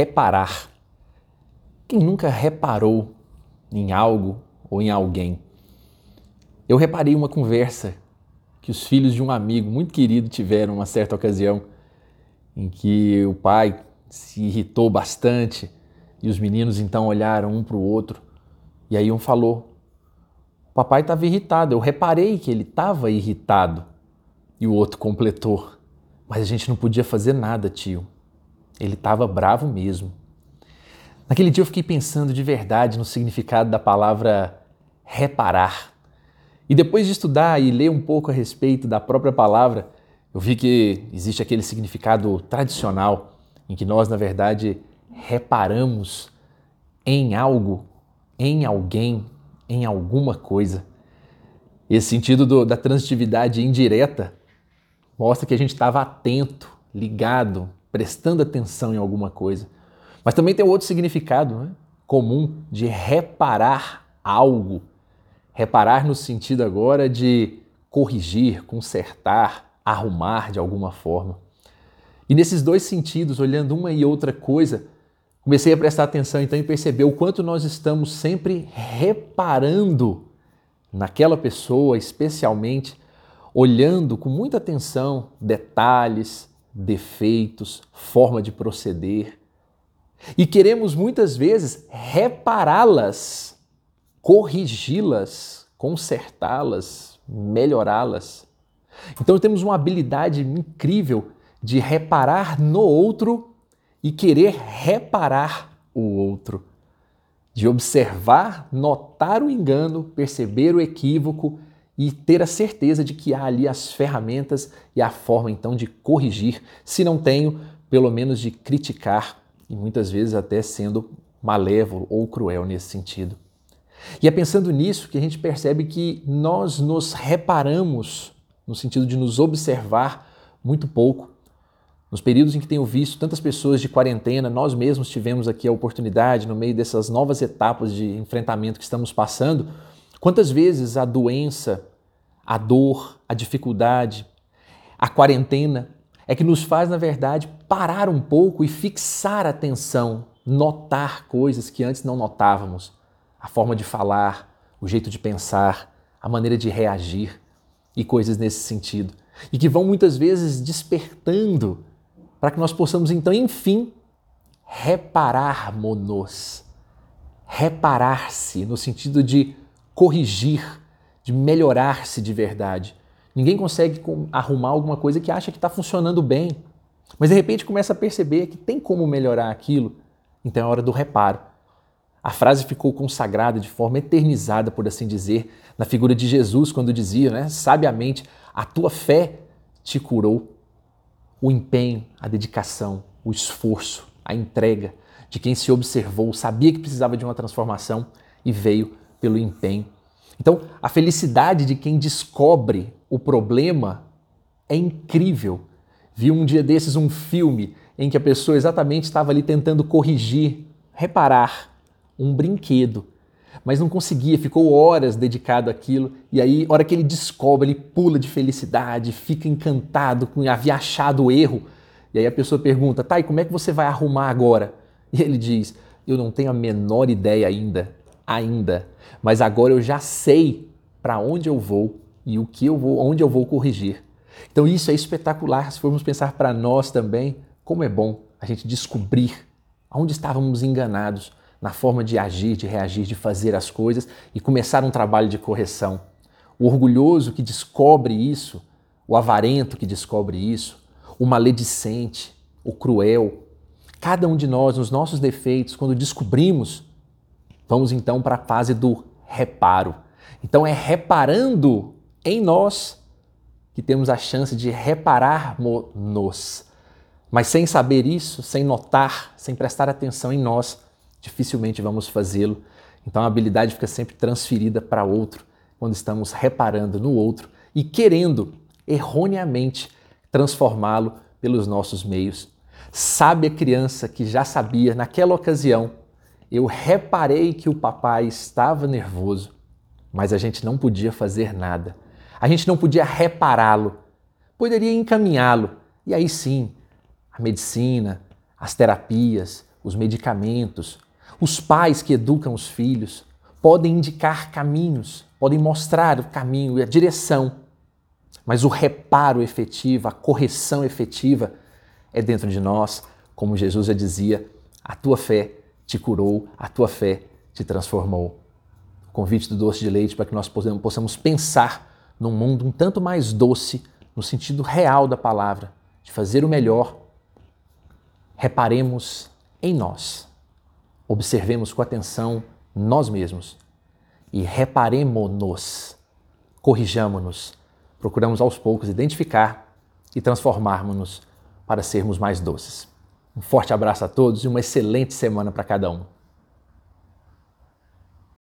reparar. Quem nunca reparou em algo ou em alguém? Eu reparei uma conversa que os filhos de um amigo muito querido tiveram uma certa ocasião, em que o pai se irritou bastante e os meninos então olharam um para o outro e aí um falou: O papai estava irritado, eu reparei que ele estava irritado. E o outro completou: Mas a gente não podia fazer nada, tio. Ele estava bravo mesmo. Naquele dia eu fiquei pensando de verdade no significado da palavra reparar. E depois de estudar e ler um pouco a respeito da própria palavra, eu vi que existe aquele significado tradicional em que nós, na verdade, reparamos em algo, em alguém, em alguma coisa. Esse sentido do, da transitividade indireta mostra que a gente estava atento, ligado, prestando atenção em alguma coisa. Mas também tem outro significado né? comum de reparar algo. Reparar no sentido agora de corrigir, consertar, arrumar de alguma forma. E nesses dois sentidos, olhando uma e outra coisa, comecei a prestar atenção então e perceber o quanto nós estamos sempre reparando naquela pessoa, especialmente olhando com muita atenção detalhes, defeitos, forma de proceder, e queremos muitas vezes repará-las, corrigi-las, consertá-las, melhorá-las. Então temos uma habilidade incrível de reparar no outro e querer reparar o outro, de observar, notar o engano, perceber o equívoco e ter a certeza de que há ali as ferramentas e a forma então de corrigir, se não tenho, pelo menos de criticar e muitas vezes até sendo malévolo ou cruel nesse sentido. E é pensando nisso que a gente percebe que nós nos reparamos, no sentido de nos observar, muito pouco. Nos períodos em que tenho visto tantas pessoas de quarentena, nós mesmos tivemos aqui a oportunidade, no meio dessas novas etapas de enfrentamento que estamos passando, quantas vezes a doença, a dor, a dificuldade, a quarentena é que nos faz, na verdade, parar um pouco e fixar a atenção, notar coisas que antes não notávamos. A forma de falar, o jeito de pensar, a maneira de reagir e coisas nesse sentido. E que vão muitas vezes despertando para que nós possamos então, enfim, repararmos-nos. Reparar-se no sentido de corrigir, de melhorar-se de verdade. Ninguém consegue arrumar alguma coisa que acha que está funcionando bem, mas de repente começa a perceber que tem como melhorar aquilo. Então é hora do reparo. A frase ficou consagrada de forma eternizada, por assim dizer, na figura de Jesus, quando dizia, né, sabiamente, a tua fé te curou. O empenho, a dedicação, o esforço, a entrega de quem se observou, sabia que precisava de uma transformação e veio pelo empenho. Então, a felicidade de quem descobre o problema é incrível. Vi um dia desses um filme em que a pessoa exatamente estava ali tentando corrigir, reparar um brinquedo, mas não conseguia, ficou horas dedicado àquilo, e aí, hora que ele descobre, ele pula de felicidade, fica encantado com havia achado o erro. E aí a pessoa pergunta: "Tá, e como é que você vai arrumar agora?" E ele diz: "Eu não tenho a menor ideia ainda, ainda, mas agora eu já sei para onde eu vou e o que eu vou, onde eu vou corrigir. Então isso é espetacular se formos pensar para nós também, como é bom a gente descobrir onde estávamos enganados na forma de agir, de reagir, de fazer as coisas e começar um trabalho de correção. O orgulhoso que descobre isso, o avarento que descobre isso, o maledicente, o cruel, cada um de nós, nos nossos defeitos, quando descobrimos, vamos então para a fase do reparo. Então é reparando em nós que temos a chance de reparar-nos. Mas sem saber isso, sem notar, sem prestar atenção em nós, dificilmente vamos fazê-lo. Então a habilidade fica sempre transferida para outro quando estamos reparando no outro e querendo erroneamente transformá-lo pelos nossos meios. Sabe a criança que já sabia naquela ocasião, eu reparei que o papai estava nervoso, mas a gente não podia fazer nada a gente não podia repará-lo, poderia encaminhá-lo. E aí sim, a medicina, as terapias, os medicamentos, os pais que educam os filhos, podem indicar caminhos, podem mostrar o caminho e a direção. Mas o reparo efetivo, a correção efetiva é dentro de nós, como Jesus já dizia: a tua fé te curou, a tua fé te transformou. O convite do doce de leite para que nós possamos pensar num mundo um tanto mais doce, no sentido real da palavra, de fazer o melhor. Reparemos em nós, observemos com atenção nós mesmos e reparemos-nos, corrijamos-nos, procuramos aos poucos identificar e transformarmos-nos para sermos mais doces. Um forte abraço a todos e uma excelente semana para cada um.